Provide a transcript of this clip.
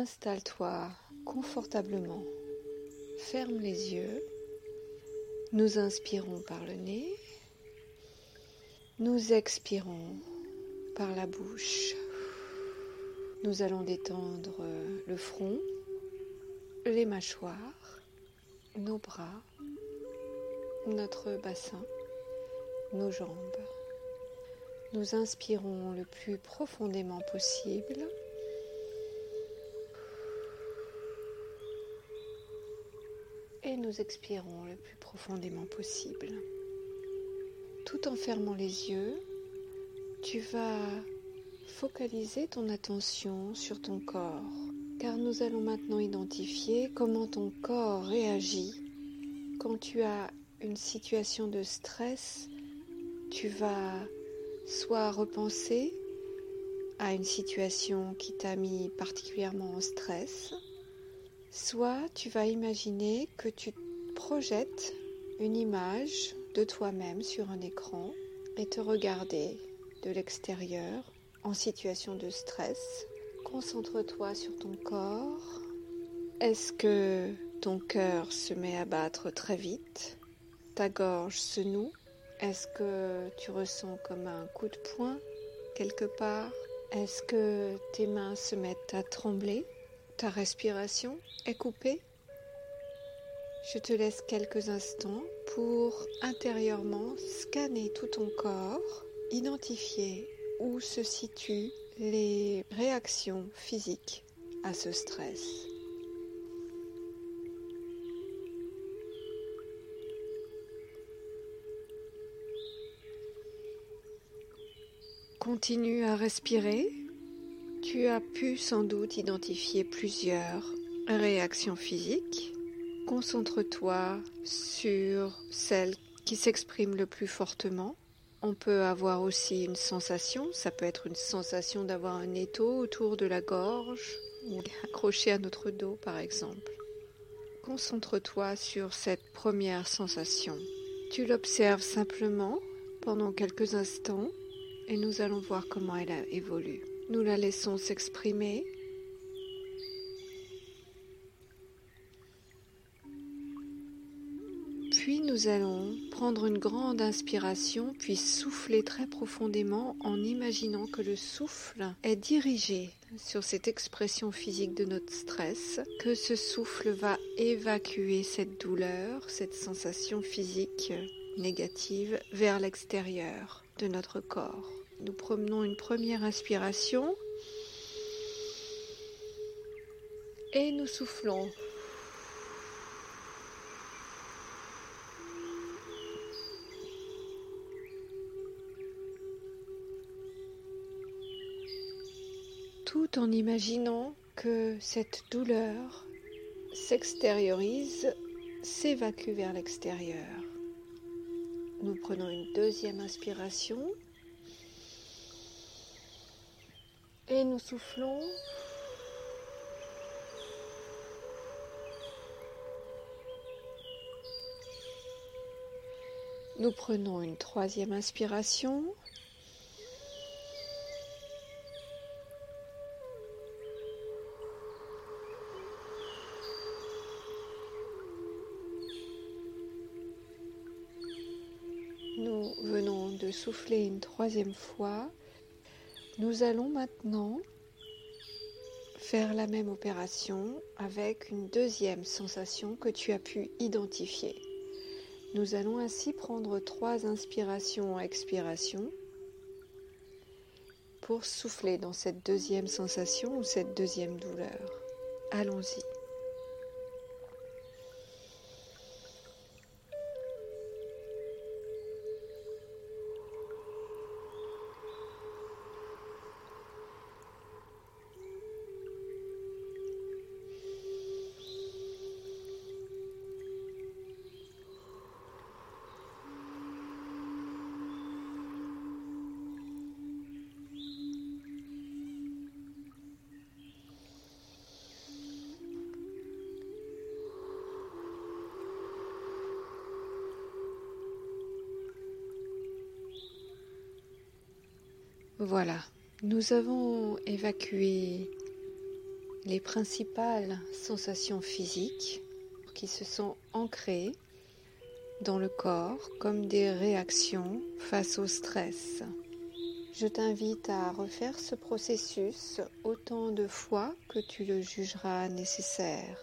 Installe-toi confortablement. Ferme les yeux. Nous inspirons par le nez. Nous expirons par la bouche. Nous allons détendre le front, les mâchoires, nos bras, notre bassin, nos jambes. Nous inspirons le plus profondément possible. Et nous expirons le plus profondément possible. Tout en fermant les yeux, tu vas focaliser ton attention sur ton corps, car nous allons maintenant identifier comment ton corps réagit quand tu as une situation de stress. Tu vas soit repenser à une situation qui t'a mis particulièrement en stress, soit tu vas imaginer que tu projettes une image de toi-même sur un écran et te regarder de l'extérieur en situation de stress. Concentre-toi sur ton corps. Est-ce que ton cœur se met à battre très vite? Ta gorge se noue est-ce que tu ressens comme un coup de poing quelque part? Est-ce que tes mains se mettent à trembler? Ta respiration est coupée Je te laisse quelques instants pour intérieurement scanner tout ton corps, identifier où se situent les réactions physiques à ce stress. Continue à respirer. Tu as pu sans doute identifier plusieurs réactions physiques. Concentre-toi sur celle qui s'exprime le plus fortement. On peut avoir aussi une sensation, ça peut être une sensation d'avoir un étau autour de la gorge ou accroché à notre dos par exemple. Concentre-toi sur cette première sensation. Tu l'observes simplement pendant quelques instants et nous allons voir comment elle a évolué. Nous la laissons s'exprimer. Puis nous allons prendre une grande inspiration, puis souffler très profondément en imaginant que le souffle est dirigé sur cette expression physique de notre stress, que ce souffle va évacuer cette douleur, cette sensation physique négative vers l'extérieur de notre corps. Nous promenons une première inspiration et nous soufflons. Tout en imaginant que cette douleur s'extériorise, s'évacue vers l'extérieur. Nous prenons une deuxième inspiration et nous soufflons. Nous prenons une troisième inspiration. Nous venons de souffler une troisième fois. Nous allons maintenant faire la même opération avec une deuxième sensation que tu as pu identifier. Nous allons ainsi prendre trois inspirations expirations pour souffler dans cette deuxième sensation ou cette deuxième douleur. Allons-y. Voilà, nous avons évacué les principales sensations physiques qui se sont ancrées dans le corps comme des réactions face au stress. Je t'invite à refaire ce processus autant de fois que tu le jugeras nécessaire.